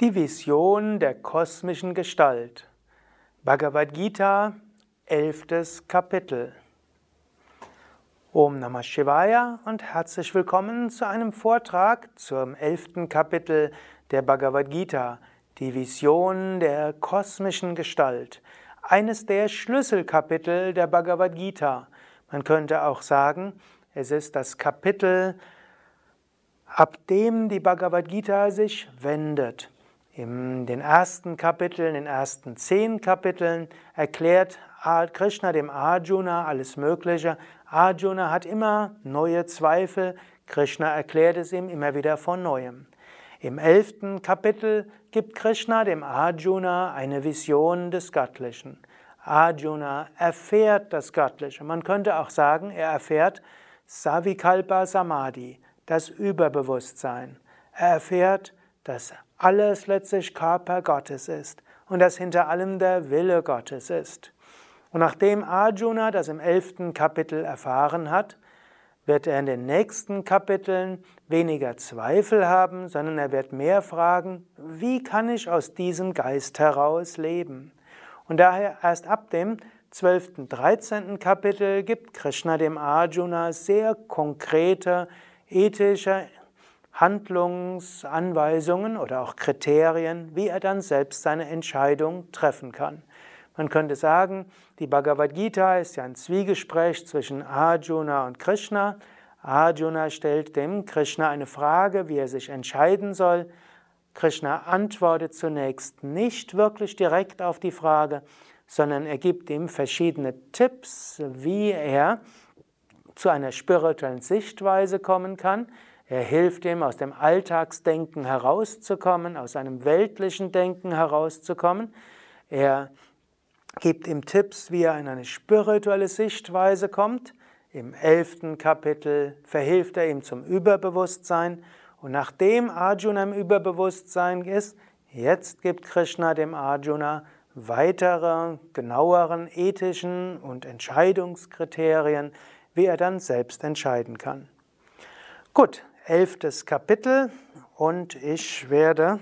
Die Vision der kosmischen Gestalt. Bhagavad Gita, elftes Kapitel. Om Namah Shivaya und herzlich willkommen zu einem Vortrag zum elften Kapitel der Bhagavad Gita, die Vision der kosmischen Gestalt. Eines der Schlüsselkapitel der Bhagavad Gita. Man könnte auch sagen, es ist das Kapitel, ab dem die Bhagavad Gita sich wendet. In den ersten Kapiteln, in den ersten zehn Kapiteln erklärt Krishna dem Arjuna alles Mögliche. Arjuna hat immer neue Zweifel. Krishna erklärt es ihm immer wieder von neuem. Im elften Kapitel gibt Krishna dem Arjuna eine Vision des Göttlichen. Arjuna erfährt das Göttliche. Man könnte auch sagen, er erfährt Savikalpa Samadhi, das Überbewusstsein. Er erfährt, dass alles letztlich Körper Gottes ist und dass hinter allem der Wille Gottes ist. Und nachdem Arjuna das im elften Kapitel erfahren hat, wird er in den nächsten Kapiteln weniger Zweifel haben, sondern er wird mehr fragen, wie kann ich aus diesem Geist heraus leben? Und daher erst ab dem 12., 13. Kapitel gibt Krishna dem Arjuna sehr konkrete ethische Handlungsanweisungen oder auch Kriterien, wie er dann selbst seine Entscheidung treffen kann. Man könnte sagen, die Bhagavad Gita ist ja ein Zwiegespräch zwischen Arjuna und Krishna. Arjuna stellt dem Krishna eine Frage, wie er sich entscheiden soll. Krishna antwortet zunächst nicht wirklich direkt auf die Frage, sondern er gibt ihm verschiedene Tipps, wie er zu einer spirituellen Sichtweise kommen kann. Er hilft ihm, aus dem Alltagsdenken herauszukommen, aus einem weltlichen Denken herauszukommen. Er gibt ihm Tipps, wie er in eine spirituelle Sichtweise kommt. Im elften Kapitel verhilft er ihm zum Überbewusstsein. Und nachdem Arjuna im Überbewusstsein ist, jetzt gibt Krishna dem Arjuna weitere, genaueren ethischen und Entscheidungskriterien, wie er dann selbst entscheiden kann. Gut, elftes Kapitel. Und ich werde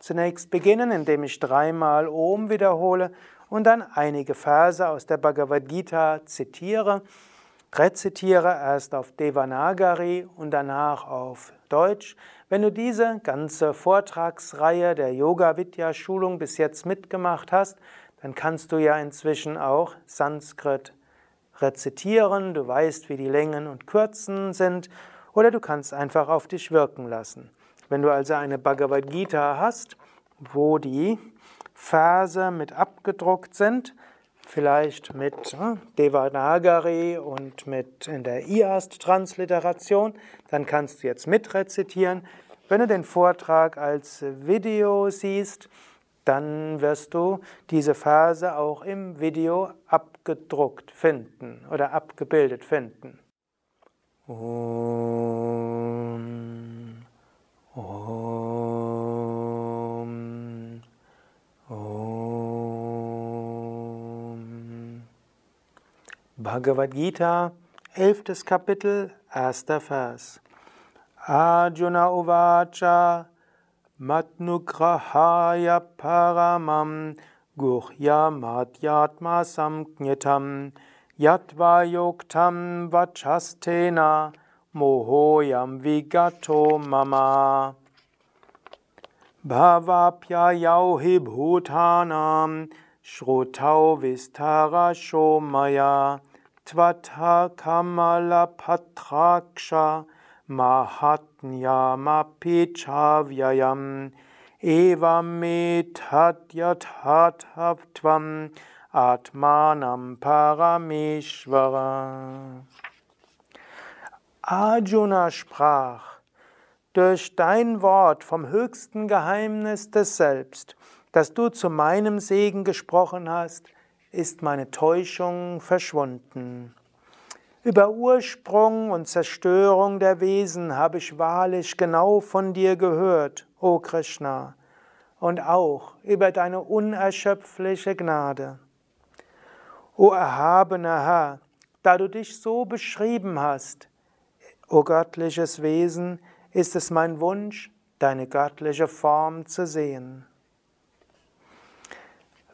zunächst beginnen, indem ich dreimal Om wiederhole und dann einige Verse aus der Bhagavad Gita zitiere, rezitiere erst auf Devanagari und danach auf Deutsch. Wenn du diese ganze Vortragsreihe der Yoga Vidya Schulung bis jetzt mitgemacht hast, dann kannst du ja inzwischen auch Sanskrit rezitieren, du weißt, wie die Längen und Kürzen sind oder du kannst einfach auf dich wirken lassen. Wenn du also eine Bhagavad Gita hast, wo die Verse mit abgedruckt sind, vielleicht mit äh, Devanagari und mit in der IAST-Transliteration, dann kannst du jetzt mitrezitieren. Wenn du den Vortrag als Video siehst, dann wirst du diese Verse auch im Video abgedruckt finden oder abgebildet finden. Om, Om, Om. Bhagavad Gita, elftes Kapitel, erster Vers. Arjuna Uvacha Matnugrahaya Paramam Guhya Madhyatma Samknyatam Yatva yoktam vachastena mohoyam vigato mama. Bhavapyayau hi bhutanam shrutau vistara shomaya tvata kamala patraksha mahatnyamapichavyayam evametadyatatvam Atmanam Parameshvara. Arjuna sprach, durch dein Wort vom höchsten Geheimnis des Selbst, das du zu meinem Segen gesprochen hast, ist meine Täuschung verschwunden. Über Ursprung und Zerstörung der Wesen habe ich wahrlich genau von dir gehört, o Krishna, und auch über deine unerschöpfliche Gnade. O erhabener Herr, da du dich so beschrieben hast, o göttliches Wesen, ist es mein Wunsch, deine göttliche Form zu sehen.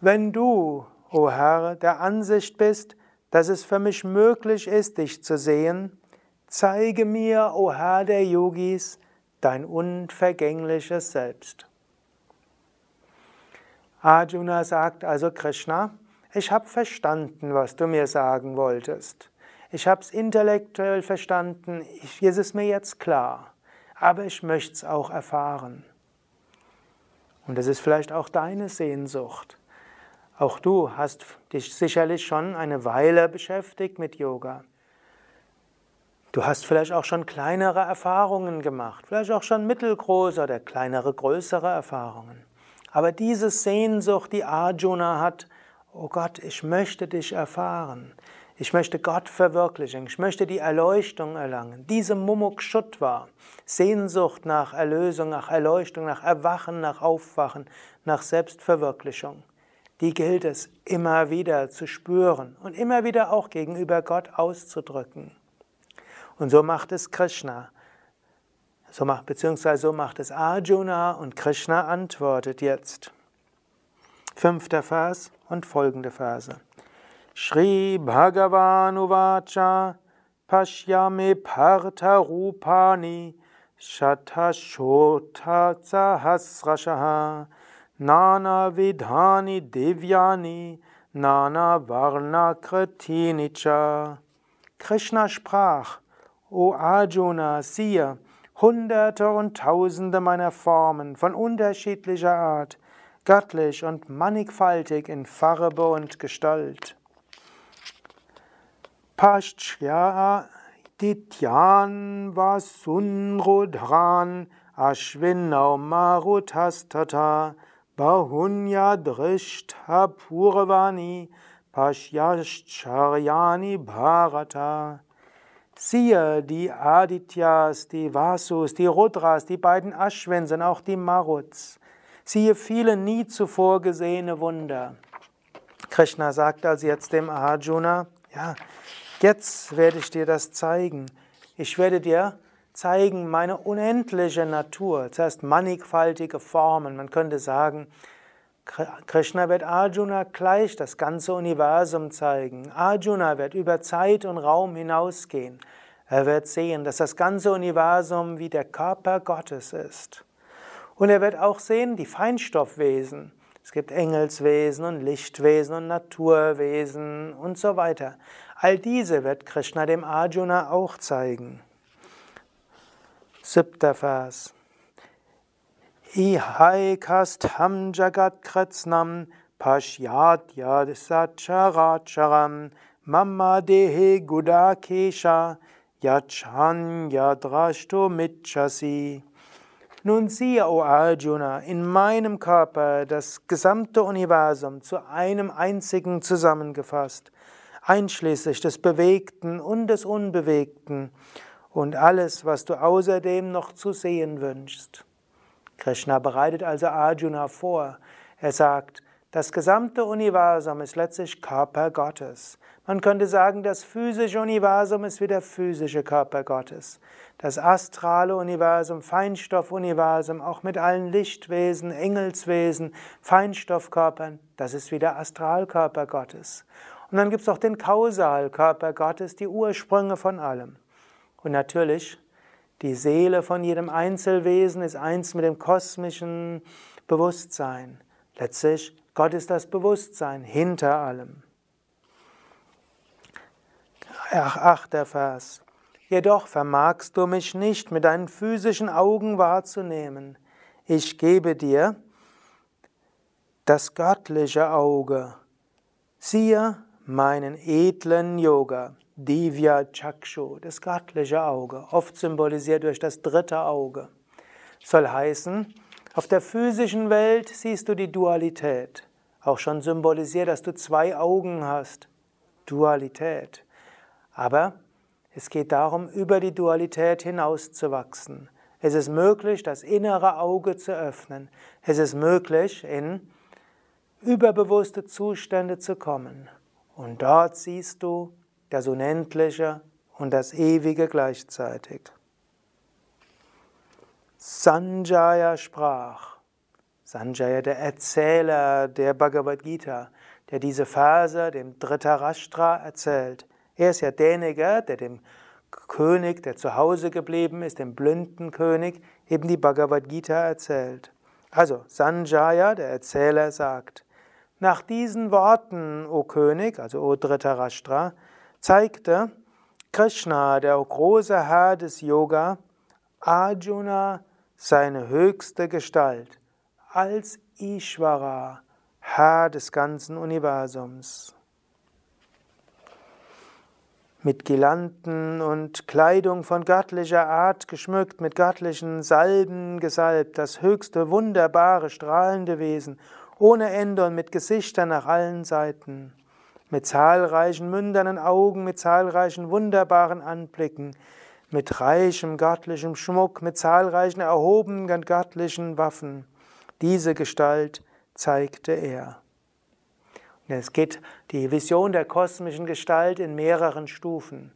Wenn du, o Herr, der Ansicht bist, dass es für mich möglich ist, dich zu sehen, zeige mir, o Herr der Yogis, dein unvergängliches Selbst. Arjuna sagt also Krishna, ich habe verstanden, was du mir sagen wolltest. Ich habe es intellektuell verstanden, ich, ist es mir jetzt klar, aber ich möchte es auch erfahren. Und das ist vielleicht auch deine Sehnsucht. Auch du hast dich sicherlich schon eine Weile beschäftigt mit Yoga. Du hast vielleicht auch schon kleinere Erfahrungen gemacht, vielleicht auch schon mittelgroße oder kleinere, größere Erfahrungen. Aber diese Sehnsucht, die Arjuna hat, oh Gott, ich möchte dich erfahren. Ich möchte Gott verwirklichen. Ich möchte die Erleuchtung erlangen. Diese Mumukshutva, Sehnsucht nach Erlösung, nach Erleuchtung, nach Erwachen, nach Aufwachen, nach Selbstverwirklichung die gilt es immer wieder zu spüren und immer wieder auch gegenüber Gott auszudrücken. Und so macht es Krishna. So macht, beziehungsweise so macht es Arjuna und Krishna antwortet jetzt. Fünfter Vers und folgende Verse. Shri Bhagavan Uvacha Pashyame Partha Rupani Shatashota Sahasrashaha Nana Vidhani Devyani Nana Varna Kritinicha. Krishna sprach, O Arjuna, siehe, Hunderte und Tausende meiner Formen von unterschiedlicher Art, göttlich und mannigfaltig in Farbe und Gestalt. Paschya Dityan Vasunrudran Ashvinau Marutastata Bahunya Drishta Puravani Pashyascharyani Bharata. Siehe, die Adityas, die Vasus, die Rudras, die beiden Ashwins und auch die Maruts. Siehe viele nie zuvor gesehene Wunder. Krishna sagt also jetzt dem Arjuna, ja, jetzt werde ich dir das zeigen. Ich werde dir zeigen meine unendliche Natur, zuerst mannigfaltige Formen. Man könnte sagen, Krishna wird Arjuna gleich das ganze Universum zeigen. Arjuna wird über Zeit und Raum hinausgehen. Er wird sehen, dass das ganze Universum wie der Körper Gottes ist. Und er wird auch sehen, die Feinstoffwesen. Es gibt Engelswesen und Lichtwesen und Naturwesen und so weiter. All diese wird Krishna dem Arjuna auch zeigen. Siebter Vers. Ihaikastham jagat kretsnam pashyat yadisacharacharam mama dehe gudakesha yachan yadrashto mitchasi. Nun siehe, o Arjuna, in meinem Körper das gesamte Universum zu einem einzigen zusammengefasst, einschließlich des Bewegten und des Unbewegten und alles, was du außerdem noch zu sehen wünschst. Krishna bereitet also Arjuna vor. Er sagt, das gesamte Universum ist letztlich Körper Gottes. Man könnte sagen, das physische Universum ist wie der physische Körper Gottes. Das astrale Universum, Feinstoffuniversum, auch mit allen Lichtwesen, Engelswesen, Feinstoffkörpern, das ist wie der Astralkörper Gottes. Und dann gibt es auch den Kausalkörper Gottes, die Ursprünge von allem. Und natürlich, die Seele von jedem Einzelwesen ist eins mit dem kosmischen Bewusstsein. Letztlich, Gott ist das Bewusstsein hinter allem. Ach, achter Vers. Jedoch vermagst du mich nicht mit deinen physischen Augen wahrzunehmen. Ich gebe dir das göttliche Auge. Siehe meinen edlen Yoga. Divya Chakshu, das göttliche Auge, oft symbolisiert durch das dritte Auge. Soll heißen, auf der physischen Welt siehst du die Dualität, auch schon symbolisiert, dass du zwei Augen hast. Dualität. Aber es geht darum, über die Dualität hinauszuwachsen. Es ist möglich, das innere Auge zu öffnen. Es ist möglich, in überbewusste Zustände zu kommen. Und dort siehst du das Unendliche und das Ewige gleichzeitig. Sanjaya sprach. Sanjaya, der Erzähler der Bhagavad Gita, der diese Verse dem Dhritarashtra erzählt. Er ist ja derjenige, der dem König, der zu Hause geblieben ist, dem blinden König, eben die Bhagavad Gita erzählt. Also Sanjaya, der Erzähler, sagt, nach diesen Worten, o König, also o Dhritarashtra, zeigte Krishna, der große Herr des Yoga, Arjuna seine höchste Gestalt als Ishvara, Herr des ganzen Universums. Mit Girlanden und Kleidung von göttlicher Art geschmückt, mit göttlichen Salben gesalbt, das höchste, wunderbare, strahlende Wesen, ohne Ende und mit Gesichtern nach allen Seiten, mit zahlreichen mündernen Augen, mit zahlreichen wunderbaren Anblicken, mit reichem göttlichem Schmuck, mit zahlreichen erhobenen göttlichen Waffen. Diese Gestalt zeigte er. Es geht die Vision der kosmischen Gestalt in mehreren Stufen.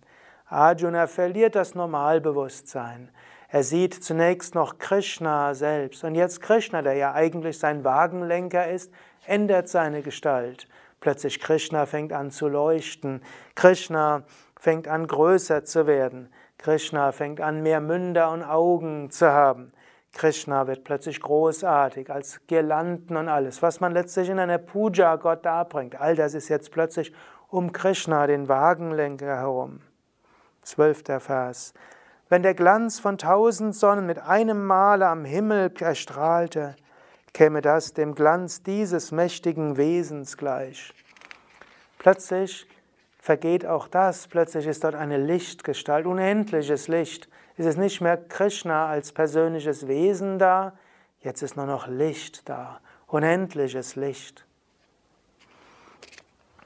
Arjuna verliert das Normalbewusstsein. Er sieht zunächst noch Krishna selbst und jetzt Krishna, der ja eigentlich sein Wagenlenker ist, ändert seine Gestalt. Plötzlich Krishna fängt an zu leuchten. Krishna fängt an größer zu werden. Krishna fängt an mehr Münder und Augen zu haben. Krishna wird plötzlich großartig als Girlanden und alles, was man letztlich in einer Puja Gott darbringt. All das ist jetzt plötzlich um Krishna, den Wagenlenker herum. Zwölfter Vers. Wenn der Glanz von tausend Sonnen mit einem Male am Himmel erstrahlte, käme das dem Glanz dieses mächtigen Wesens gleich. Plötzlich vergeht auch das, plötzlich ist dort eine Lichtgestalt, unendliches Licht ist es nicht mehr Krishna als persönliches Wesen da, jetzt ist nur noch Licht da, unendliches Licht.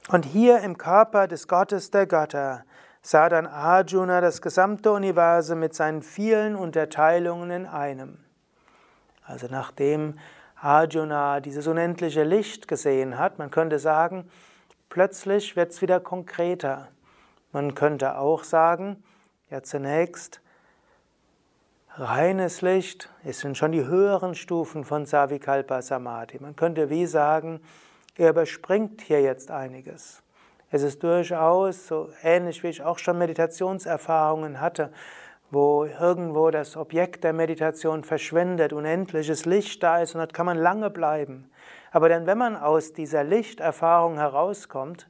Und hier im Körper des Gottes der Götter sah dann Arjuna das gesamte Universum mit seinen vielen Unterteilungen in einem. Also nachdem Arjuna dieses unendliche Licht gesehen hat, man könnte sagen, plötzlich wird es wieder konkreter. Man könnte auch sagen, ja zunächst, Reines Licht sind schon die höheren Stufen von Savikalpa Samadhi. Man könnte wie sagen, er überspringt hier jetzt einiges. Es ist durchaus so ähnlich, wie ich auch schon Meditationserfahrungen hatte, wo irgendwo das Objekt der Meditation verschwindet, unendliches Licht da ist und dort kann man lange bleiben. Aber dann, wenn man aus dieser Lichterfahrung herauskommt,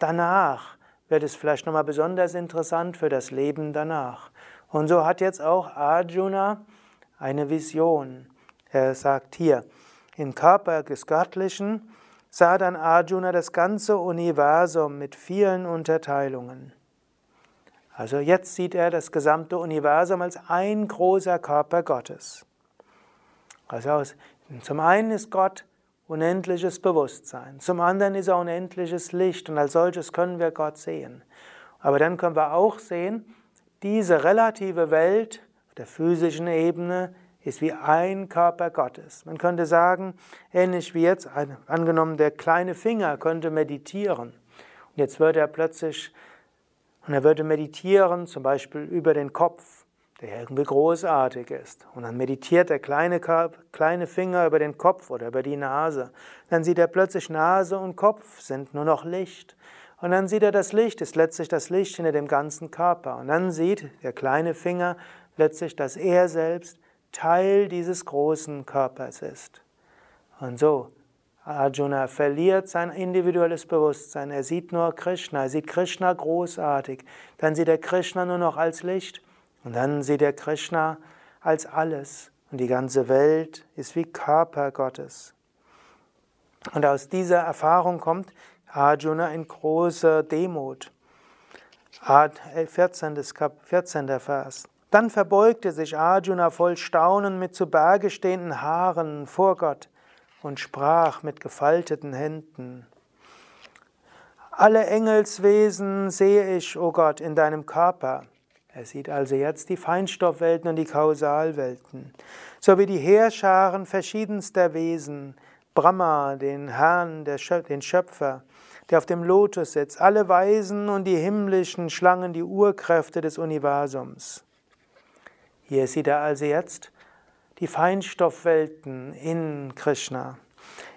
danach wird es vielleicht nochmal besonders interessant für das Leben danach. Und so hat jetzt auch Arjuna eine Vision. Er sagt hier, im Körper des Göttlichen sah dann Arjuna das ganze Universum mit vielen Unterteilungen. Also jetzt sieht er das gesamte Universum als ein großer Körper Gottes. Also zum einen ist Gott unendliches Bewusstsein, zum anderen ist er unendliches Licht und als solches können wir Gott sehen. Aber dann können wir auch sehen, diese relative Welt auf der physischen Ebene ist wie ein Körper Gottes. Man könnte sagen, ähnlich wie jetzt, angenommen, der kleine Finger könnte meditieren. Und jetzt würde er plötzlich, und er würde meditieren, zum Beispiel über den Kopf, der irgendwie großartig ist. Und dann meditiert der kleine, kleine Finger über den Kopf oder über die Nase. Dann sieht er plötzlich, Nase und Kopf sind nur noch Licht. Und dann sieht er, das Licht ist letztlich das Licht hinter dem ganzen Körper. Und dann sieht der kleine Finger letztlich, dass er selbst Teil dieses großen Körpers ist. Und so, Arjuna verliert sein individuelles Bewusstsein. Er sieht nur Krishna, er sieht Krishna großartig. Dann sieht er Krishna nur noch als Licht. Und dann sieht er Krishna als alles. Und die ganze Welt ist wie Körper Gottes. Und aus dieser Erfahrung kommt, Arjuna in großer Demut. 14. 14. Vers. Dann verbeugte sich Arjuna voll Staunen mit zu Berge stehenden Haaren vor Gott und sprach mit gefalteten Händen. Alle Engelswesen sehe ich, o oh Gott, in deinem Körper. Er sieht also jetzt die Feinstoffwelten und die Kausalwelten, sowie die Heerscharen verschiedenster Wesen, Brahma, den Herrn, den Schöpfer, der auf dem Lotus sitzt, alle Weisen und die himmlischen Schlangen, die Urkräfte des Universums. Hier sieht er also jetzt die Feinstoffwelten in Krishna.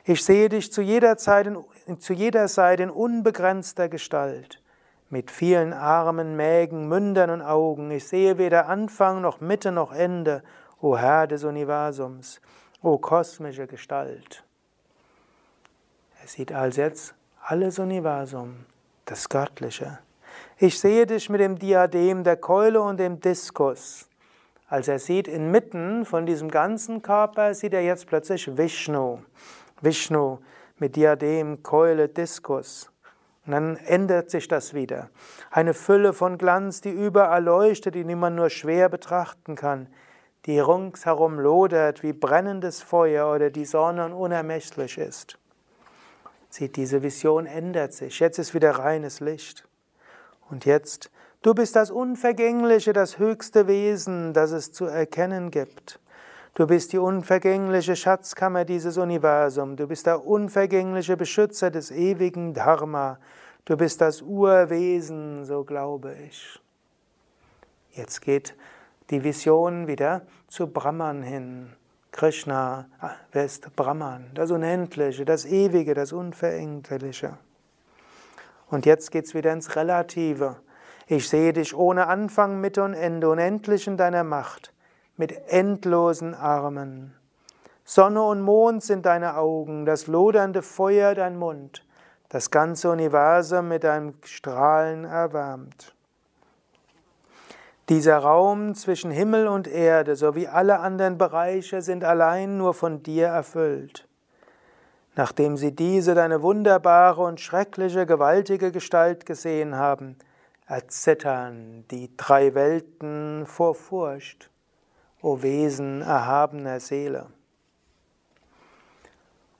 Ich sehe dich zu jeder Zeit, in, zu jeder Zeit in unbegrenzter Gestalt, mit vielen Armen, Mägen, Mündern und Augen. Ich sehe weder Anfang noch Mitte noch Ende, o Herr des Universums, o kosmische Gestalt. Er sieht also jetzt alles Universum, das Göttliche. Ich sehe dich mit dem Diadem der Keule und dem Diskus. Als er sieht, inmitten von diesem ganzen Körper, sieht er jetzt plötzlich Vishnu. Vishnu mit Diadem, Keule, Diskus. Und dann ändert sich das wieder. Eine Fülle von Glanz, die überall leuchtet, die man nur schwer betrachten kann, die ringsherum lodert wie brennendes Feuer oder die Sonne und unermesslich ist. Sieht, diese Vision ändert sich. Jetzt ist wieder reines Licht. Und jetzt Du bist das Unvergängliche, das höchste Wesen, das es zu erkennen gibt. Du bist die unvergängliche Schatzkammer dieses Universums. Du bist der unvergängliche Beschützer des ewigen Dharma. Du bist das Urwesen, so glaube ich. Jetzt geht die Vision wieder zu Brahman hin. Krishna, ah, wer ist Brahman? Das Unendliche, das Ewige, das Unveränderliche. Und jetzt geht es wieder ins Relative. Ich sehe dich ohne Anfang, Mitte und Ende, unendlich in deiner Macht, mit endlosen Armen. Sonne und Mond sind deine Augen, das lodernde Feuer dein Mund, das ganze Universum mit deinem Strahlen erwärmt. Dieser Raum zwischen Himmel und Erde sowie alle anderen Bereiche sind allein nur von dir erfüllt. Nachdem sie diese deine wunderbare und schreckliche, gewaltige Gestalt gesehen haben, erzittern die drei Welten vor Furcht, o Wesen erhabener Seele.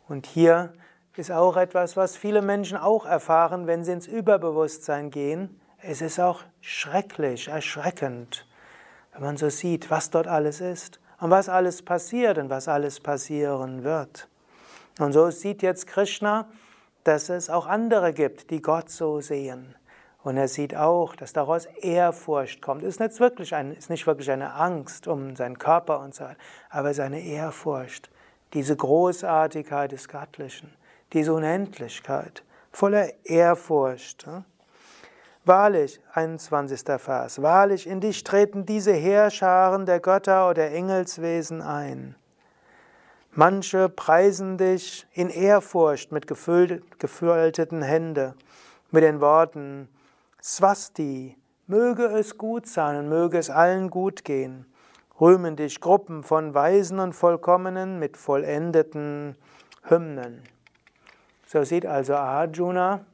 Und hier ist auch etwas, was viele Menschen auch erfahren, wenn sie ins Überbewusstsein gehen. Es ist auch schrecklich, erschreckend, wenn man so sieht, was dort alles ist und was alles passiert und was alles passieren wird. Und so sieht jetzt Krishna, dass es auch andere gibt, die Gott so sehen. Und er sieht auch, dass daraus Ehrfurcht kommt. Es ist nicht wirklich, ein, ist nicht wirklich eine Angst um seinen Körper und so, aber seine Ehrfurcht, diese Großartigkeit des Göttlichen, diese Unendlichkeit, voller Ehrfurcht. Wahrlich, 21. Vers, wahrlich in dich treten diese Heerscharen der Götter oder Engelswesen ein. Manche preisen dich in Ehrfurcht mit gefalteten Händen, mit den Worten, Swasti, möge es gut sein und möge es allen gut gehen. Rühmen dich Gruppen von Weisen und Vollkommenen mit vollendeten Hymnen. So sieht also Arjuna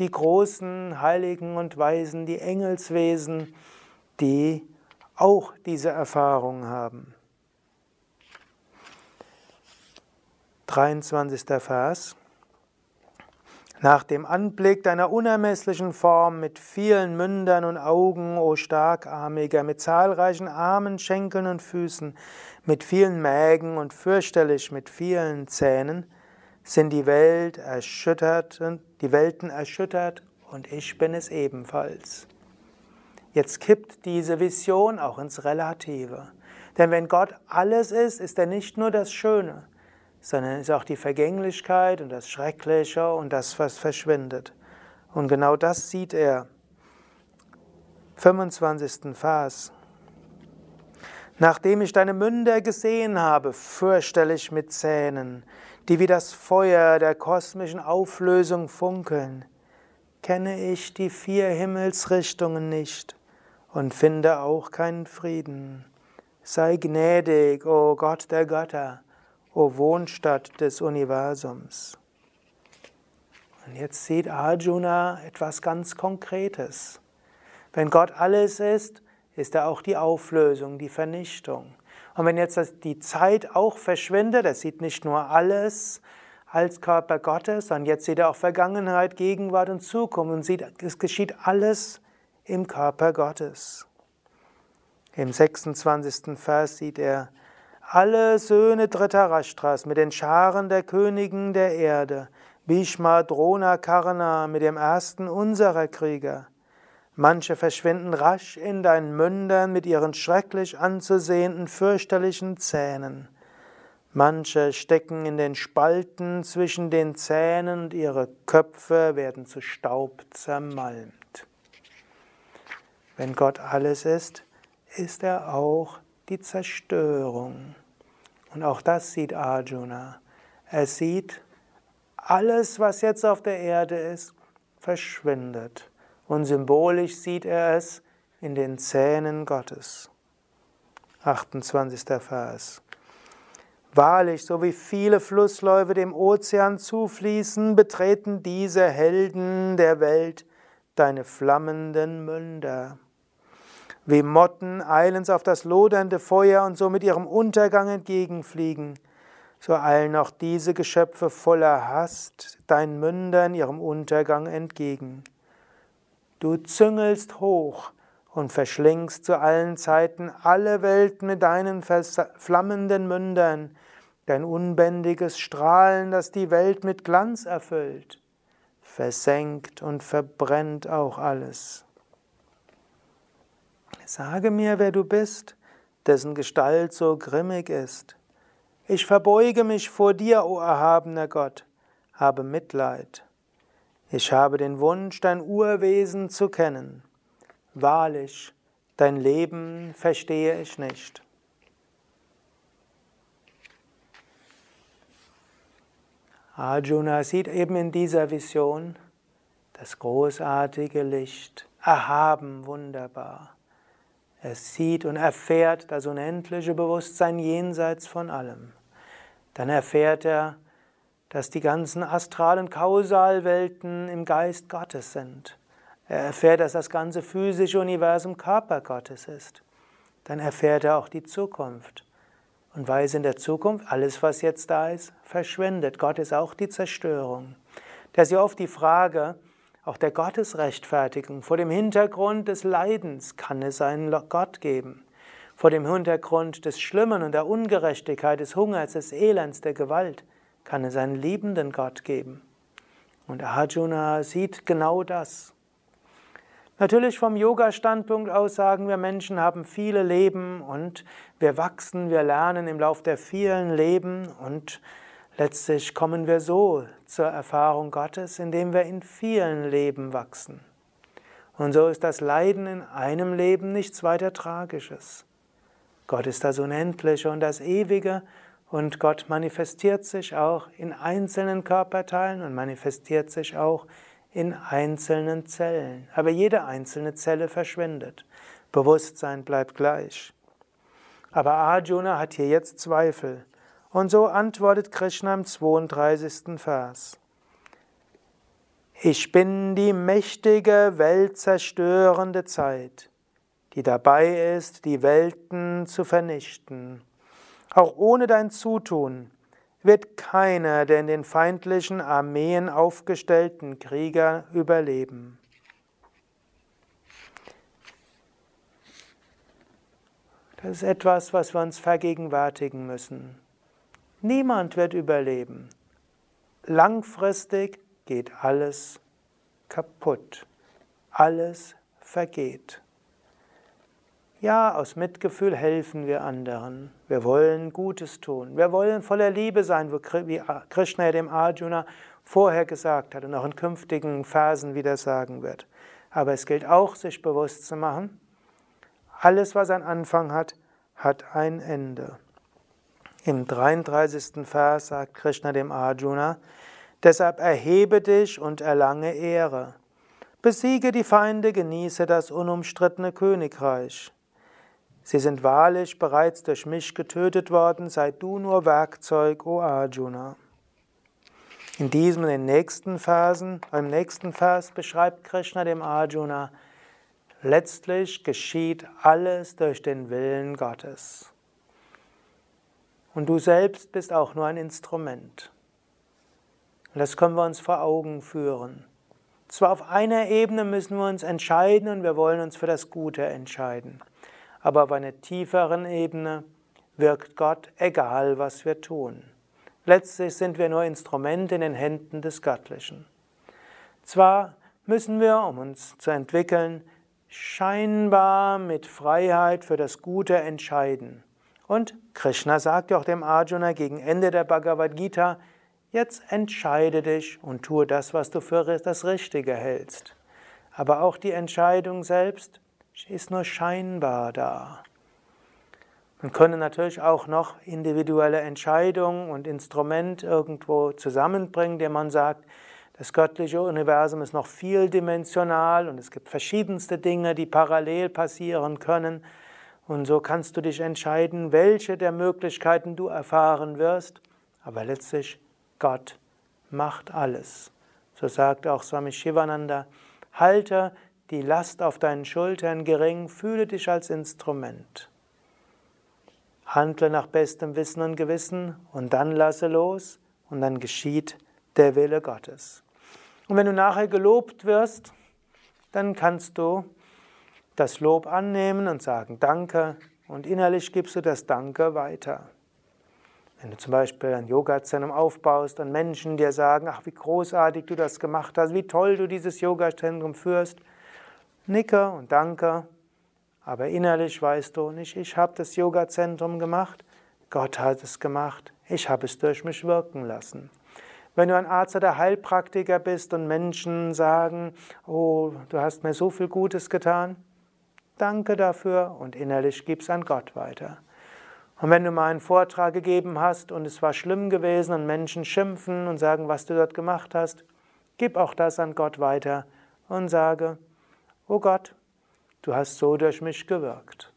die großen Heiligen und Weisen, die Engelswesen, die auch diese Erfahrung haben. 23. Vers. Nach dem Anblick deiner unermesslichen Form mit vielen Mündern und Augen, o Starkarmiger, mit zahlreichen Armen, Schenkeln und Füßen, mit vielen Mägen und fürchterlich mit vielen Zähnen, sind die Welt erschüttert, die Welten erschüttert und ich bin es ebenfalls. Jetzt kippt diese Vision auch ins Relative. Denn wenn Gott alles ist, ist er nicht nur das Schöne, sondern ist auch die Vergänglichkeit und das Schreckliche und das, was verschwindet. Und genau das sieht er. 25. Vers. Nachdem ich deine Münder gesehen habe, fürchterlich mit Zähnen, die wie das Feuer der kosmischen Auflösung funkeln, kenne ich die vier Himmelsrichtungen nicht und finde auch keinen Frieden. Sei gnädig, o oh Gott der Götter, o Wohnstadt des Universums. Und jetzt sieht Arjuna etwas ganz Konkretes. Wenn Gott alles ist, ist er auch die Auflösung, die Vernichtung. Und wenn jetzt die Zeit auch verschwindet, er sieht nicht nur alles als Körper Gottes, sondern jetzt sieht er auch Vergangenheit, Gegenwart und Zukunft und sieht, es geschieht alles im Körper Gottes. Im 26. Vers sieht er, alle Söhne Dhritarashtras mit den Scharen der Königen der Erde, Bhishma, Drona, Karna mit dem ersten unserer Krieger, Manche verschwinden rasch in deinen Mündern mit ihren schrecklich anzusehenden, fürchterlichen Zähnen. Manche stecken in den Spalten zwischen den Zähnen und ihre Köpfe werden zu Staub zermalmt. Wenn Gott alles ist, ist er auch die Zerstörung. Und auch das sieht Arjuna. Er sieht, alles, was jetzt auf der Erde ist, verschwindet. Und symbolisch sieht er es in den Zähnen Gottes. 28. Vers. Wahrlich, so wie viele Flussläufe dem Ozean zufließen, betreten diese Helden der Welt deine flammenden Münder. Wie Motten eilen auf das lodernde Feuer und so mit ihrem Untergang entgegenfliegen, so eilen auch diese Geschöpfe voller Hast deinen Mündern ihrem Untergang entgegen. Du züngelst hoch und verschlingst zu allen Zeiten alle Welt mit deinen flammenden Mündern, dein unbändiges Strahlen, das die Welt mit Glanz erfüllt, versenkt und verbrennt auch alles. Sage mir, wer du bist, dessen Gestalt so grimmig ist. Ich verbeuge mich vor dir, o erhabener Gott, habe Mitleid. Ich habe den Wunsch, dein Urwesen zu kennen. Wahrlich, dein Leben verstehe ich nicht. Arjuna sieht eben in dieser Vision das großartige Licht, erhaben, wunderbar. Er sieht und erfährt das unendliche Bewusstsein jenseits von allem. Dann erfährt er, dass die ganzen astralen Kausalwelten im Geist Gottes sind. Er erfährt, dass das ganze physische Universum Körper Gottes ist. Dann erfährt er auch die Zukunft und weiß in der Zukunft, alles, was jetzt da ist, verschwindet. Gott ist auch die Zerstörung. Da ja oft die Frage, auch der Gottesrechtfertigung, vor dem Hintergrund des Leidens kann es einen Gott geben. Vor dem Hintergrund des Schlimmen und der Ungerechtigkeit, des Hungers, des Elends, der Gewalt kann es einen liebenden Gott geben. Und Arjuna sieht genau das. Natürlich vom Yoga-Standpunkt aus sagen wir, Menschen haben viele Leben und wir wachsen, wir lernen im Lauf der vielen Leben und letztlich kommen wir so zur Erfahrung Gottes, indem wir in vielen Leben wachsen. Und so ist das Leiden in einem Leben nichts weiter Tragisches. Gott ist das Unendliche und das Ewige und Gott manifestiert sich auch in einzelnen Körperteilen und manifestiert sich auch in in einzelnen Zellen. Aber jede einzelne Zelle verschwindet. Bewusstsein bleibt gleich. Aber Arjuna hat hier jetzt Zweifel. Und so antwortet Krishna im 32. Vers. Ich bin die mächtige, weltzerstörende Zeit, die dabei ist, die Welten zu vernichten. Auch ohne dein Zutun wird keiner der in den feindlichen Armeen aufgestellten Krieger überleben. Das ist etwas, was wir uns vergegenwärtigen müssen. Niemand wird überleben. Langfristig geht alles kaputt. Alles vergeht. Ja, aus Mitgefühl helfen wir anderen. Wir wollen Gutes tun. Wir wollen voller Liebe sein, wie Krishna dem Arjuna vorher gesagt hat und auch in künftigen Phasen wieder sagen wird. Aber es gilt auch, sich bewusst zu machen, alles, was einen Anfang hat, hat ein Ende. Im 33. Vers sagt Krishna dem Arjuna, deshalb erhebe dich und erlange Ehre. Besiege die Feinde, genieße das unumstrittene Königreich. Sie sind wahrlich bereits durch mich getötet worden, sei du nur Werkzeug, o Arjuna. In diesem und nächsten Versen, beim nächsten Vers beschreibt Krishna dem Arjuna, letztlich geschieht alles durch den Willen Gottes. Und du selbst bist auch nur ein Instrument. Und das können wir uns vor Augen führen. Zwar auf einer Ebene müssen wir uns entscheiden und wir wollen uns für das Gute entscheiden aber auf einer tieferen Ebene wirkt Gott, egal was wir tun. Letztlich sind wir nur Instrumente in den Händen des Göttlichen. Zwar müssen wir, um uns zu entwickeln, scheinbar mit Freiheit für das Gute entscheiden. Und Krishna sagt ja auch dem Arjuna gegen Ende der Bhagavad Gita, jetzt entscheide dich und tue das, was du für das Richtige hältst. Aber auch die Entscheidung selbst ist nur scheinbar da. Man könne natürlich auch noch individuelle Entscheidungen und Instrument irgendwo zusammenbringen, indem man sagt, das göttliche Universum ist noch vieldimensional und es gibt verschiedenste Dinge, die parallel passieren können. Und so kannst du dich entscheiden, welche der Möglichkeiten du erfahren wirst. Aber letztlich, Gott macht alles. So sagt auch Swami Shivananda, halte die Last auf deinen Schultern gering, fühle dich als Instrument. Handle nach bestem Wissen und Gewissen und dann lasse los und dann geschieht der Wille Gottes. Und wenn du nachher gelobt wirst, dann kannst du das Lob annehmen und sagen Danke und innerlich gibst du das Danke weiter. Wenn du zum Beispiel ein Yoga-Zentrum aufbaust und Menschen dir sagen, ach, wie großartig du das gemacht hast, wie toll du dieses Yoga-Zentrum führst, nicke und danke, aber innerlich weißt du nicht, ich habe das Yoga-Zentrum gemacht, Gott hat es gemacht, ich habe es durch mich wirken lassen. Wenn du ein Arzt oder Heilpraktiker bist und Menschen sagen, oh, du hast mir so viel Gutes getan, danke dafür und innerlich gib's an Gott weiter. Und wenn du mal einen Vortrag gegeben hast und es war schlimm gewesen und Menschen schimpfen und sagen, was du dort gemacht hast, gib auch das an Gott weiter und sage, oh Gott, du hast so durch mich gewirkt.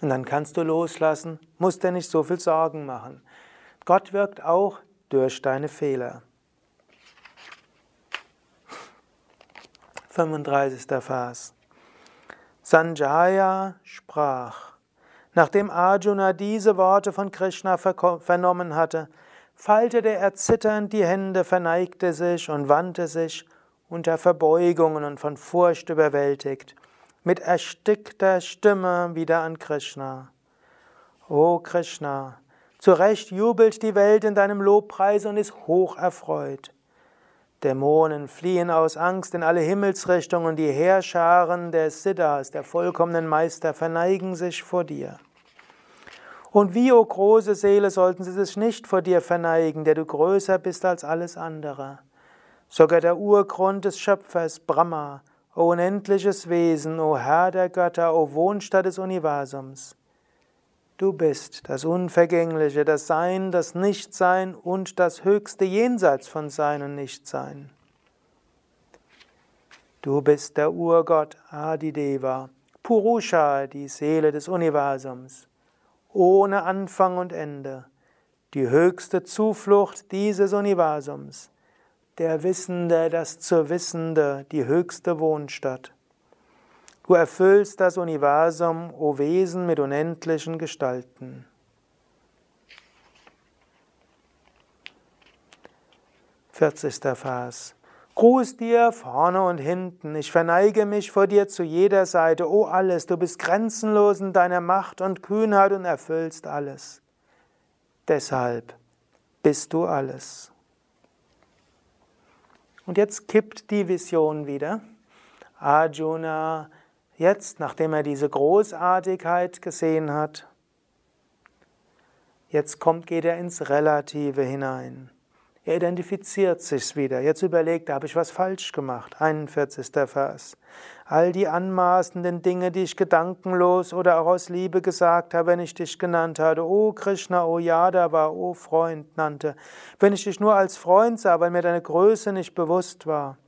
Und dann kannst du loslassen, musst dir nicht so viel Sorgen machen. Gott wirkt auch durch deine Fehler. 35. Vers. Sanjaya sprach. Nachdem Arjuna diese Worte von Krishna vernommen hatte, faltete er zitternd die Hände, verneigte sich und wandte sich unter Verbeugungen und von Furcht überwältigt, mit erstickter Stimme wieder an Krishna. O Krishna, zu Recht jubelt die Welt in deinem Lobpreis und ist hoch erfreut. Dämonen fliehen aus Angst in alle Himmelsrichtungen die Heerscharen der Siddhas, der vollkommenen Meister, verneigen sich vor dir. Und wie, o große Seele, sollten sie sich nicht vor dir verneigen, der du größer bist als alles andere. Sogar der Urgrund des Schöpfers, Brahma, o unendliches Wesen, o Herr der Götter, o Wohnstatt des Universums. Du bist das Unvergängliche, das Sein, das Nichtsein und das höchste Jenseits von Sein und Nichtsein. Du bist der Urgott Adideva, Purusha, die Seele des Universums, ohne Anfang und Ende, die höchste Zuflucht dieses Universums, der Wissende, das zur Wissende, die höchste Wohnstatt. Du erfüllst das Universum, o Wesen mit unendlichen Gestalten. Vierzigster Vers. Gruß dir vorne und hinten, ich verneige mich vor dir zu jeder Seite, o alles, du bist grenzenlos in deiner Macht und Kühnheit und erfüllst alles. Deshalb bist du alles. Und jetzt kippt die Vision wieder. Arjuna Jetzt, nachdem er diese Großartigkeit gesehen hat, jetzt kommt, geht er ins Relative hinein. Er identifiziert sich wieder. Jetzt überlegt, habe ich was falsch gemacht. 41. Vers. All die anmaßenden Dinge, die ich gedankenlos oder auch aus Liebe gesagt habe, wenn ich dich genannt hatte, O Krishna, O Yadava, O Freund nannte, wenn ich dich nur als Freund sah, weil mir deine Größe nicht bewusst war.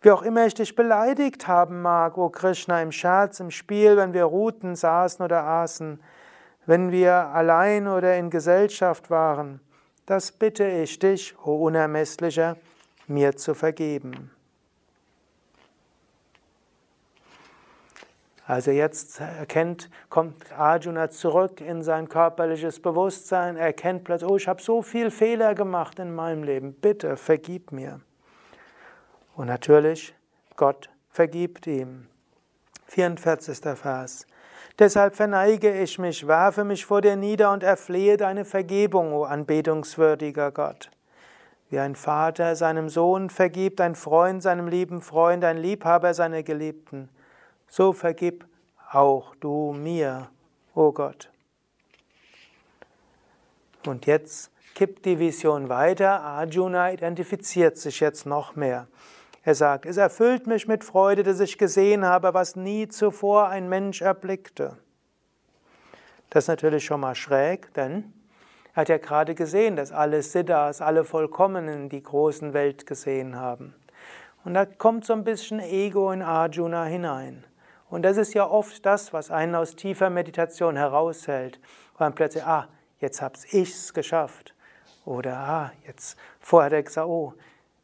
Wie auch immer ich dich beleidigt haben mag, o Krishna, im Scherz, im Spiel, wenn wir ruhten, saßen oder aßen, wenn wir allein oder in Gesellschaft waren, das bitte ich dich, o Unermesslicher, mir zu vergeben. Also jetzt erkennt, kommt Arjuna zurück in sein körperliches Bewusstsein, er erkennt plötzlich, oh, ich habe so viel Fehler gemacht in meinem Leben, bitte vergib mir. Und natürlich, Gott vergibt ihm. 44. Vers. Deshalb verneige ich mich, werfe mich vor dir nieder und erflehe deine Vergebung, o anbetungswürdiger Gott. Wie ein Vater seinem Sohn vergibt, ein Freund seinem lieben Freund, ein Liebhaber seiner Geliebten, so vergib auch du mir, o oh Gott. Und jetzt kippt die Vision weiter. Arjuna identifiziert sich jetzt noch mehr. Er sagt, es erfüllt mich mit Freude, dass ich gesehen habe, was nie zuvor ein Mensch erblickte. Das ist natürlich schon mal schräg, denn er hat ja gerade gesehen, dass alle Siddhas, alle Vollkommenen die großen Welt gesehen haben. Und da kommt so ein bisschen Ego in Arjuna hinein. Und das ist ja oft das, was einen aus tiefer Meditation heraushält. Und dann plötzlich, ah, jetzt hab's ich's geschafft. Oder, ah, jetzt, vorher hat er gesagt, oh,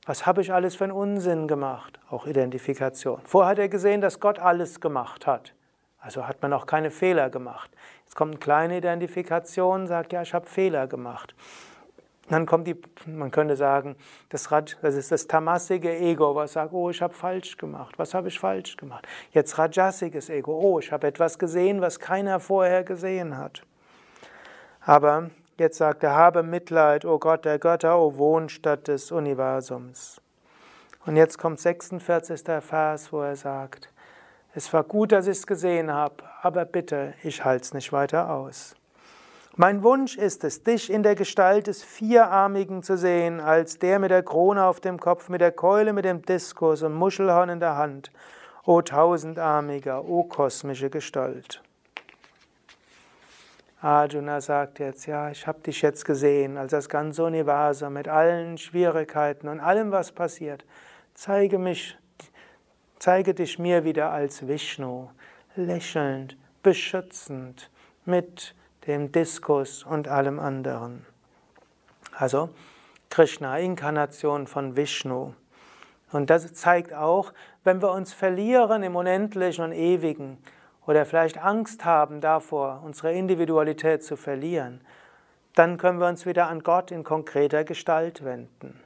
was habe ich alles für einen Unsinn gemacht? Auch Identifikation. Vorher hat er gesehen, dass Gott alles gemacht hat. Also hat man auch keine Fehler gemacht. Jetzt kommt eine kleine Identifikation, sagt, ja, ich habe Fehler gemacht. Dann kommt die, man könnte sagen, das, das ist das tamassige Ego, was sagt, oh, ich habe falsch gemacht. Was habe ich falsch gemacht? Jetzt rajasiges Ego, oh, ich habe etwas gesehen, was keiner vorher gesehen hat. Aber Jetzt sagt er, habe Mitleid, o Gott der Götter, o Wohnstatt des Universums. Und jetzt kommt 46. Vers, wo er sagt, es war gut, dass ich es gesehen habe, aber bitte, ich halte es nicht weiter aus. Mein Wunsch ist es, dich in der Gestalt des Vierarmigen zu sehen, als der mit der Krone auf dem Kopf, mit der Keule, mit dem Diskus und Muschelhorn in der Hand. O tausendarmiger, o kosmische Gestalt. Arjuna sagt jetzt, ja, ich habe dich jetzt gesehen, als das ganze Universum mit allen Schwierigkeiten und allem, was passiert. Zeige mich, zeige dich mir wieder als Vishnu, lächelnd, beschützend, mit dem Diskus und allem anderen. Also Krishna, Inkarnation von Vishnu. Und das zeigt auch, wenn wir uns verlieren im Unendlichen und Ewigen, oder vielleicht Angst haben davor, unsere Individualität zu verlieren, dann können wir uns wieder an Gott in konkreter Gestalt wenden.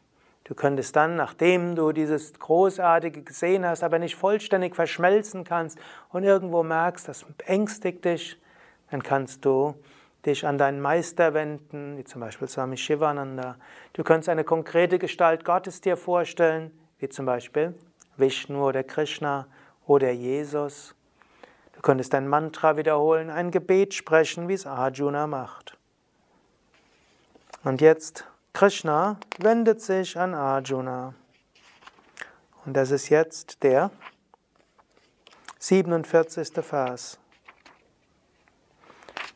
Du könntest dann, nachdem du dieses Großartige gesehen hast, aber nicht vollständig verschmelzen kannst und irgendwo merkst, das ängstigt dich, dann kannst du dich an deinen Meister wenden, wie zum Beispiel Swami Shivananda. Du kannst eine konkrete Gestalt Gottes dir vorstellen, wie zum Beispiel Vishnu oder Krishna oder Jesus. Du könntest ein Mantra wiederholen, ein Gebet sprechen, wie es Arjuna macht. Und jetzt, Krishna wendet sich an Arjuna. Und das ist jetzt der 47. Vers.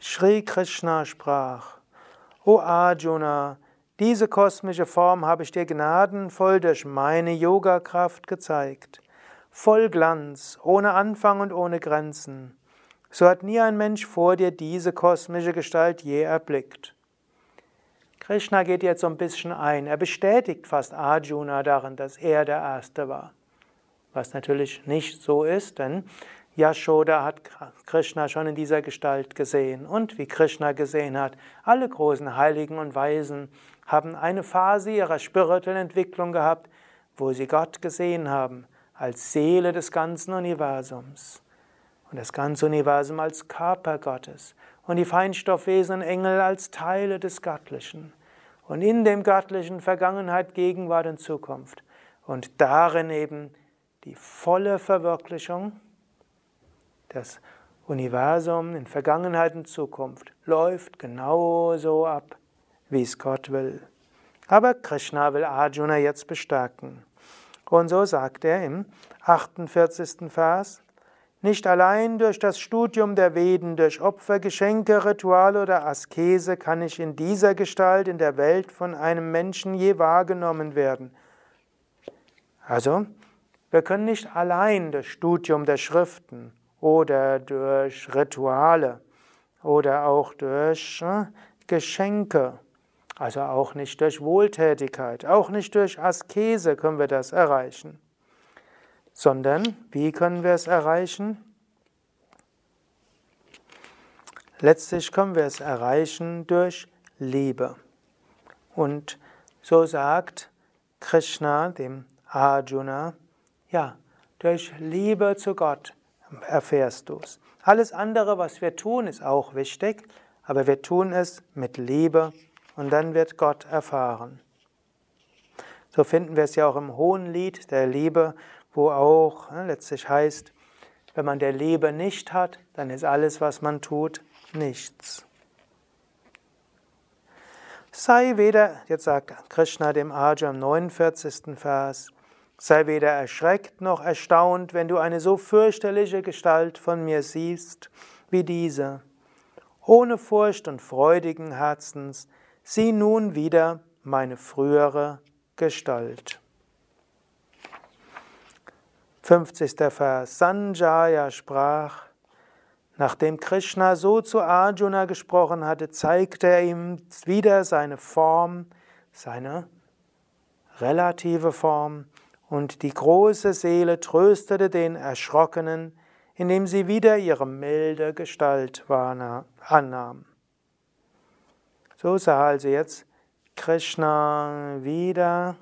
Sri Krishna sprach, O Arjuna, diese kosmische Form habe ich dir gnadenvoll durch meine Yoga-Kraft gezeigt voll Glanz, ohne Anfang und ohne Grenzen. So hat nie ein Mensch vor dir diese kosmische Gestalt je erblickt. Krishna geht jetzt so ein bisschen ein. Er bestätigt fast Arjuna darin, dass er der Erste war. Was natürlich nicht so ist, denn Yashoda hat Krishna schon in dieser Gestalt gesehen. Und wie Krishna gesehen hat, alle großen Heiligen und Weisen haben eine Phase ihrer spirituellen Entwicklung gehabt, wo sie Gott gesehen haben als Seele des ganzen Universums. Und das ganze Universum als Körper Gottes. Und die Feinstoffwesen und Engel als Teile des Göttlichen. Und in dem Göttlichen Vergangenheit, Gegenwart und Zukunft. Und darin eben die volle Verwirklichung das Universum in Vergangenheit und Zukunft läuft genauso ab, wie es Gott will. Aber Krishna will Arjuna jetzt bestärken. Und so sagt er im 48. Vers, nicht allein durch das Studium der Veden, durch Opfer, Geschenke, Rituale oder Askese kann ich in dieser Gestalt in der Welt von einem Menschen je wahrgenommen werden. Also, wir können nicht allein durch Studium der Schriften oder durch Rituale oder auch durch äh, Geschenke also auch nicht durch Wohltätigkeit, auch nicht durch Askese können wir das erreichen. Sondern wie können wir es erreichen? Letztlich können wir es erreichen durch Liebe. Und so sagt Krishna dem Arjuna, ja, durch Liebe zu Gott erfährst du es. Alles andere, was wir tun, ist auch wichtig, aber wir tun es mit Liebe und dann wird Gott erfahren. So finden wir es ja auch im Hohen Lied der Liebe, wo auch ne, letztlich heißt, Wenn man der Liebe nicht hat, dann ist alles, was man tut, nichts. Sei weder, jetzt sagt Krishna dem Arjuna im 49. Vers, sei weder erschreckt noch erstaunt, wenn du eine so fürchterliche Gestalt von mir siehst wie diese. Ohne Furcht und freudigen Herzens sieh nun wieder meine frühere Gestalt. 50. Vers. Sanjaya sprach, nachdem Krishna so zu Arjuna gesprochen hatte, zeigte er ihm wieder seine Form, seine relative Form, und die große Seele tröstete den Erschrockenen, indem sie wieder ihre milde Gestalt annahm. So sah also jetzt Krishna wieder,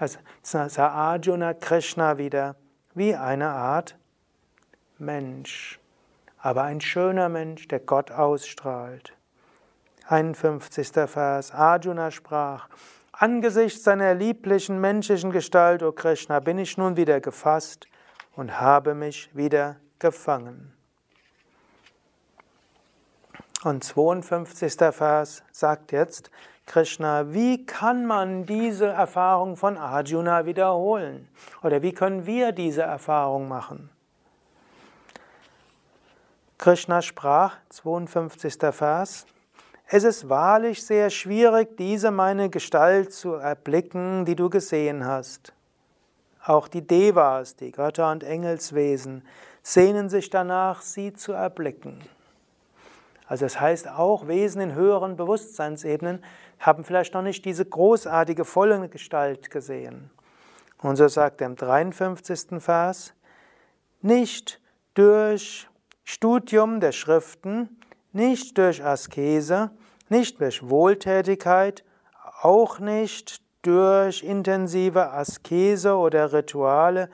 also sah Arjuna Krishna wieder wie eine Art Mensch, aber ein schöner Mensch, der Gott ausstrahlt. 51. Vers. Arjuna sprach, Angesichts seiner lieblichen menschlichen Gestalt, o Krishna, bin ich nun wieder gefasst und habe mich wieder gefangen. Und 52. Vers sagt jetzt Krishna, wie kann man diese Erfahrung von Arjuna wiederholen? Oder wie können wir diese Erfahrung machen? Krishna sprach, 52. Vers, es ist wahrlich sehr schwierig, diese meine Gestalt zu erblicken, die du gesehen hast. Auch die Devas, die Götter und Engelswesen, sehnen sich danach, sie zu erblicken. Also das heißt, auch Wesen in höheren Bewusstseinsebenen haben vielleicht noch nicht diese großartige volle Gestalt gesehen. Und so sagt er im 53. Vers, nicht durch Studium der Schriften, nicht durch Askese, nicht durch Wohltätigkeit, auch nicht durch intensive Askese oder Rituale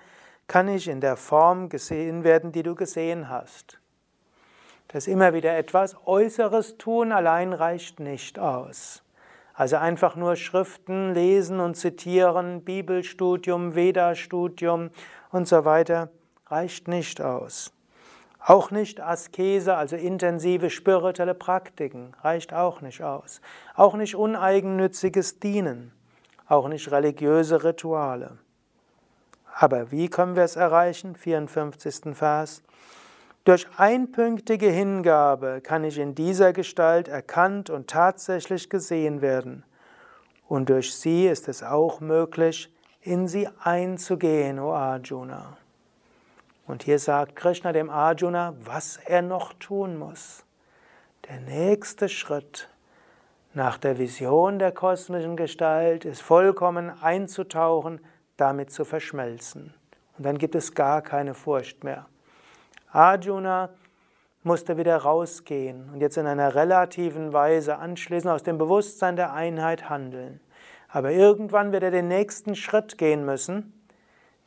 kann ich in der Form gesehen werden, die du gesehen hast. Das immer wieder etwas Äußeres tun allein reicht nicht aus. Also einfach nur Schriften lesen und zitieren, Bibelstudium, Veda-Studium und so weiter reicht nicht aus. Auch nicht Askese, also intensive spirituelle Praktiken, reicht auch nicht aus. Auch nicht uneigennütziges Dienen, auch nicht religiöse Rituale. Aber wie können wir es erreichen? 54. Vers. Durch einpünktige Hingabe kann ich in dieser Gestalt erkannt und tatsächlich gesehen werden. Und durch sie ist es auch möglich, in sie einzugehen, o Arjuna. Und hier sagt Krishna dem Arjuna, was er noch tun muss. Der nächste Schritt nach der Vision der kosmischen Gestalt ist vollkommen einzutauchen, damit zu verschmelzen. Und dann gibt es gar keine Furcht mehr. Arjuna musste wieder rausgehen und jetzt in einer relativen Weise anschließend aus dem Bewusstsein der Einheit handeln. Aber irgendwann wird er den nächsten Schritt gehen müssen,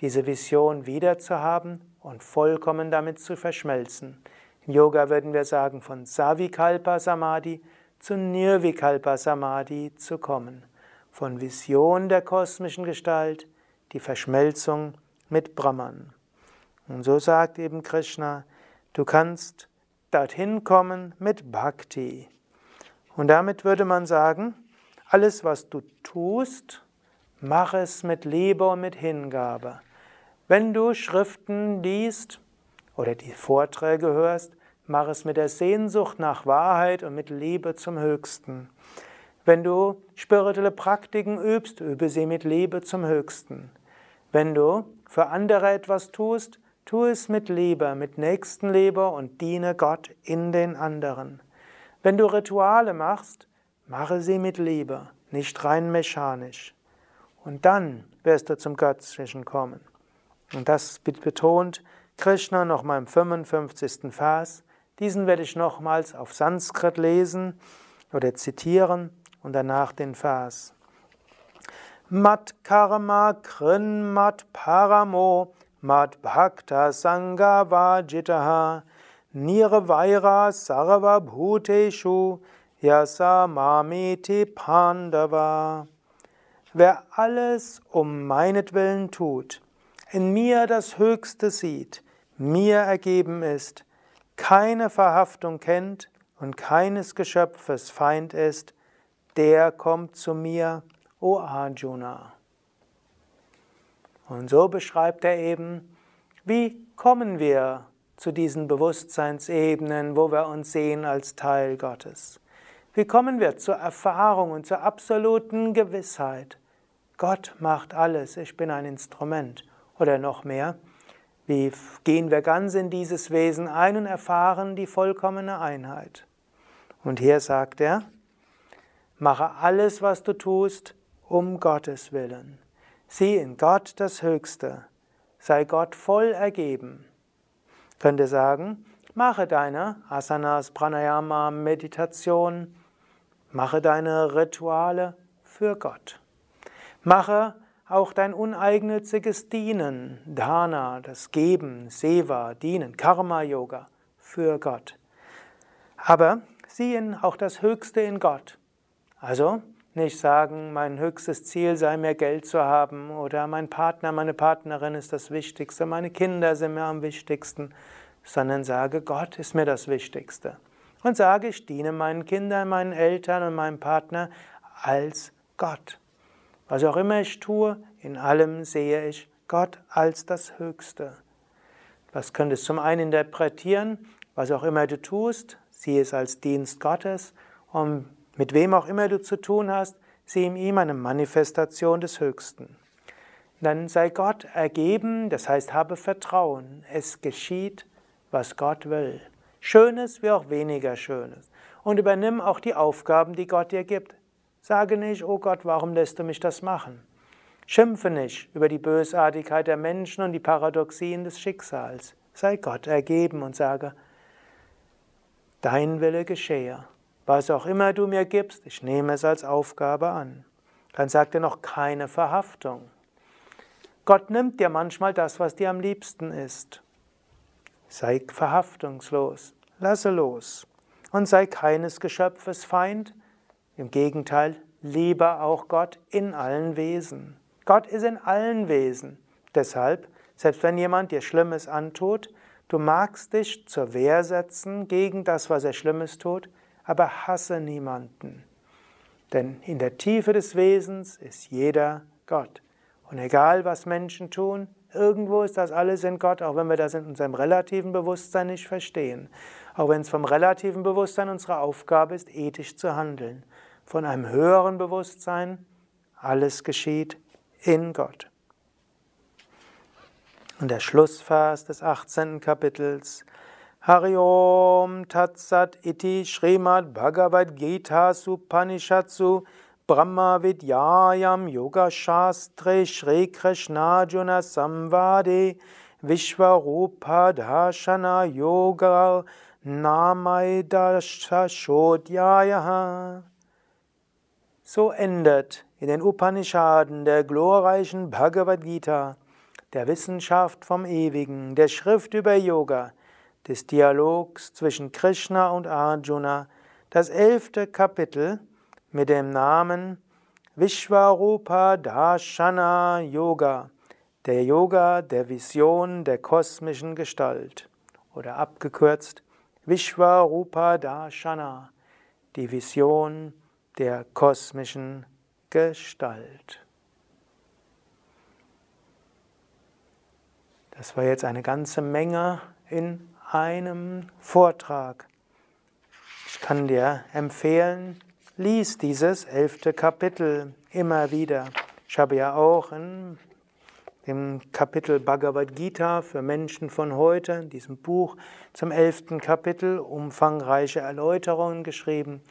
diese Vision wiederzuhaben und vollkommen damit zu verschmelzen. Im Yoga würden wir sagen, von Savikalpa Samadhi zu Nirvikalpa Samadhi zu kommen. Von Vision der kosmischen Gestalt, die Verschmelzung mit Brahman. Und so sagt eben Krishna, du kannst dorthin kommen mit Bhakti. Und damit würde man sagen, alles, was du tust, mach es mit Liebe und mit Hingabe. Wenn du Schriften liest oder die Vorträge hörst, mach es mit der Sehnsucht nach Wahrheit und mit Liebe zum Höchsten. Wenn du spirituelle Praktiken übst, übe sie mit Liebe zum Höchsten. Wenn du für andere etwas tust, tu es mit Liebe, mit Nächstenliebe und diene Gott in den anderen. Wenn du Rituale machst, mache sie mit Liebe, nicht rein mechanisch. Und dann wirst du zum Göttlichen kommen. Und das betont Krishna nochmal im 55. Vers. Diesen werde ich nochmals auf Sanskrit lesen oder zitieren und danach den Vers. Mat karma krin mat paramo mat bhakta sangha vajitaha nirvaira sarva bhuteshu yasa mamiti pandava. Wer alles um meinetwillen tut, in mir das Höchste sieht, mir ergeben ist, keine Verhaftung kennt und keines Geschöpfes Feind ist, der kommt zu mir, o Arjuna. Und so beschreibt er eben, wie kommen wir zu diesen Bewusstseinsebenen, wo wir uns sehen als Teil Gottes. Wie kommen wir zur Erfahrung und zur absoluten Gewissheit? Gott macht alles, ich bin ein Instrument. Oder noch mehr, wie gehen wir ganz in dieses Wesen ein und erfahren die vollkommene Einheit? Und hier sagt er, mache alles, was du tust, um Gottes willen. Sieh in Gott das Höchste, sei Gott voll ergeben. Könnte sagen, mache deine Asanas, Pranayama, Meditation, mache deine Rituale für Gott. Mache auch dein uneigennütziges Dienen, Dana, das Geben, Seva, Dienen, Karma-Yoga für Gott. Aber sieh auch das Höchste in Gott. Also nicht sagen, mein höchstes Ziel sei mir Geld zu haben oder mein Partner, meine Partnerin ist das Wichtigste, meine Kinder sind mir am wichtigsten, sondern sage, Gott ist mir das Wichtigste. Und sage, ich diene meinen Kindern, meinen Eltern und meinem Partner als Gott. Was auch immer ich tue, in allem sehe ich Gott als das Höchste. Was könntest du zum einen interpretieren? Was auch immer du tust, sieh es als Dienst Gottes und mit wem auch immer du zu tun hast, sieh in ihm eine Manifestation des Höchsten. Dann sei Gott ergeben, das heißt habe Vertrauen. Es geschieht, was Gott will. Schönes wie auch weniger Schönes. Und übernimm auch die Aufgaben, die Gott dir gibt. Sage nicht, oh Gott, warum lässt du mich das machen? Schimpfe nicht über die Bösartigkeit der Menschen und die Paradoxien des Schicksals. Sei Gott ergeben und sage, dein Wille geschehe. Was auch immer du mir gibst, ich nehme es als Aufgabe an. Dann sagt er noch keine Verhaftung. Gott nimmt dir manchmal das, was dir am liebsten ist. Sei verhaftungslos, lasse los und sei keines Geschöpfes Feind, im Gegenteil, liebe auch Gott in allen Wesen. Gott ist in allen Wesen. Deshalb, selbst wenn jemand dir Schlimmes antut, du magst dich zur Wehr setzen gegen das, was er Schlimmes tut, aber hasse niemanden. Denn in der Tiefe des Wesens ist jeder Gott. Und egal, was Menschen tun, irgendwo ist das alles in Gott, auch wenn wir das in unserem relativen Bewusstsein nicht verstehen. Auch wenn es vom relativen Bewusstsein unsere Aufgabe ist, ethisch zu handeln von einem höheren Bewusstsein, alles geschieht in Gott. Und der Schlussvers des 18. Kapitels Hariom Tatsat Iti Srimad Bhagavad Gita Supanishatsu Brahma Vidyayam Yoga Shastre Shri Krishna Juna Samvade Vishwarupa Dashana Yoga Namaidasha Shodhyaya so endet in den Upanishaden der glorreichen Bhagavad Gita, der Wissenschaft vom Ewigen, der Schrift über Yoga, des Dialogs zwischen Krishna und Arjuna, das elfte Kapitel mit dem Namen Vishwarupa Darshana Yoga, der Yoga der Vision der kosmischen Gestalt oder abgekürzt Vishwarupa Darshana, die Vision der der kosmischen Gestalt. Das war jetzt eine ganze Menge in einem Vortrag. Ich kann dir empfehlen, lies dieses elfte Kapitel immer wieder. Ich habe ja auch in dem Kapitel Bhagavad Gita für Menschen von heute, in diesem Buch zum elften Kapitel, umfangreiche Erläuterungen geschrieben.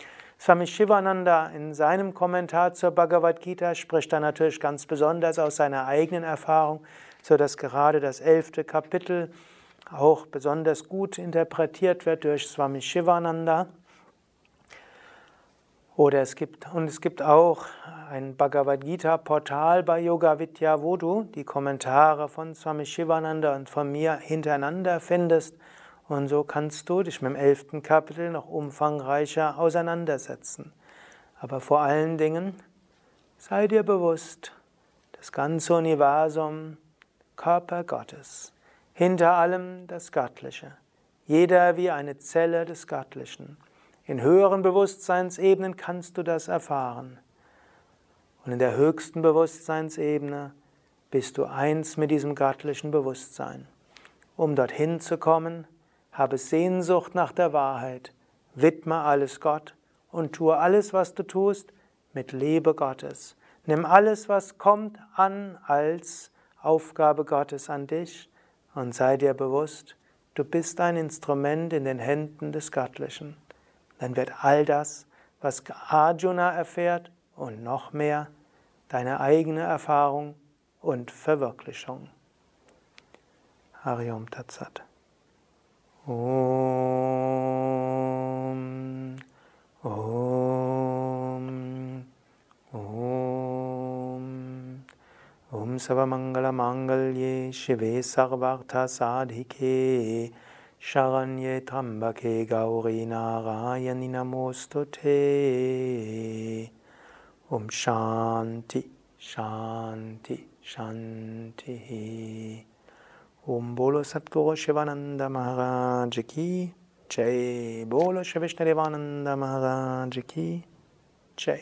Swami Shivananda in seinem Kommentar zur Bhagavad Gita spricht da natürlich ganz besonders aus seiner eigenen Erfahrung, so dass gerade das elfte Kapitel auch besonders gut interpretiert wird durch Swami Shivananda. Oder es gibt, und es gibt auch ein Bhagavad Gita Portal bei Yoga Vidya, wo du die Kommentare von Swami Shivananda und von mir hintereinander findest. Und so kannst du dich mit dem elften Kapitel noch umfangreicher auseinandersetzen. Aber vor allen Dingen sei dir bewusst, das ganze Universum, Körper Gottes. Hinter allem das Göttliche. Jeder wie eine Zelle des Göttlichen. In höheren Bewusstseinsebenen kannst du das erfahren. Und in der höchsten Bewusstseinsebene bist du eins mit diesem göttlichen Bewusstsein. Um dorthin zu kommen, habe Sehnsucht nach der Wahrheit, widme alles Gott und tue alles, was du tust, mit Liebe Gottes. Nimm alles, was kommt, an als Aufgabe Gottes an dich und sei dir bewusst, du bist ein Instrument in den Händen des Göttlichen. Dann wird all das, was Arjuna erfährt und noch mehr, deine eigene Erfahrung und Verwirklichung. Hariom Tatsat. ॐ ॐ ॐ। ॐ सवमङ्गलमाङ्गल्ये शरण्ये त्र्यम्बके गौरी नारायणि नमोऽस्तु ते। ॐ शान्ति शान्ति शान्तिः। ओम बोलो सतगुरु शिवानंद महाराज की जय बोलो श्री विष्णु देवानंद महाराज की जय